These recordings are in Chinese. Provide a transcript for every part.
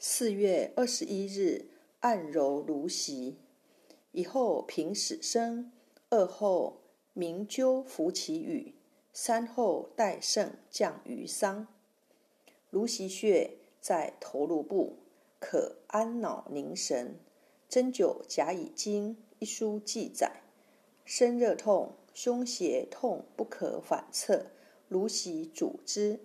四月二十一日，按揉芦席。一后平始生，二后明鸠拂其羽，三后戴胜降于桑。芦席穴在头颅部，可安脑宁神。《针灸甲乙经》一书记载：身热痛、胸胁痛不可反侧，芦席主之。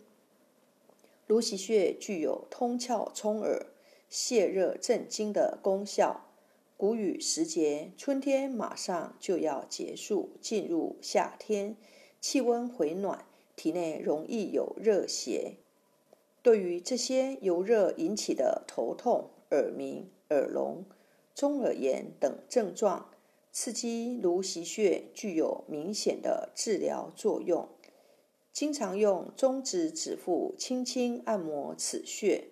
芦席穴具有通窍冲耳、泻热镇惊的功效。谷雨时节，春天马上就要结束，进入夏天，气温回暖，体内容易有热邪。对于这些由热引起的头痛、耳鸣、耳聋、中耳炎等症状，刺激芦席穴具有明显的治疗作用。经常用中指指腹轻轻按摩此穴，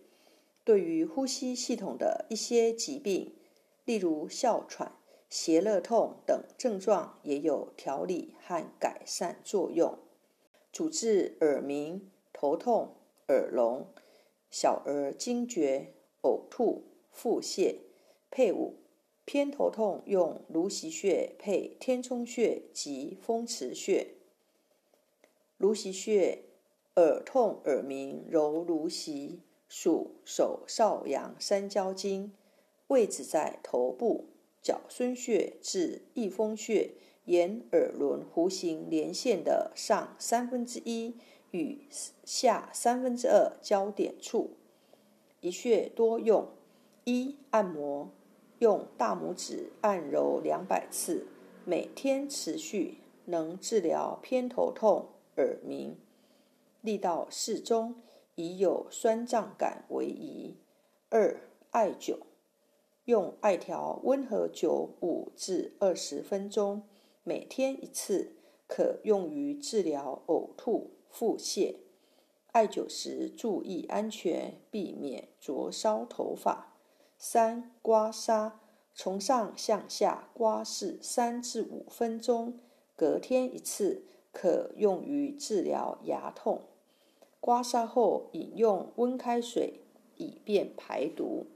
对于呼吸系统的一些疾病，例如哮喘、胁肋痛等症状，也有调理和改善作用。主治耳鸣、头痛、耳聋、小儿惊厥、呕吐、腹泻。配伍偏头痛用芦席穴配天冲穴及风池穴。芦席穴，耳痛耳鸣揉芦席，属手少阳三焦经，位置在头部角孙穴至翳风穴沿耳轮弧形连线的上三分之一与下三分之二交点处。一穴多用，一按摩，用大拇指按揉两百次，每天持续，能治疗偏头痛。耳鸣，力道适中，以有酸胀感为宜。二、艾灸，用艾条温和灸五至二十分钟，每天一次，可用于治疗呕吐、腹泻。艾灸时注意安全，避免灼烧头发。三、刮痧，从上向下刮拭三至五分钟，隔天一次。可用于治疗牙痛。刮痧后饮用温开水，以便排毒。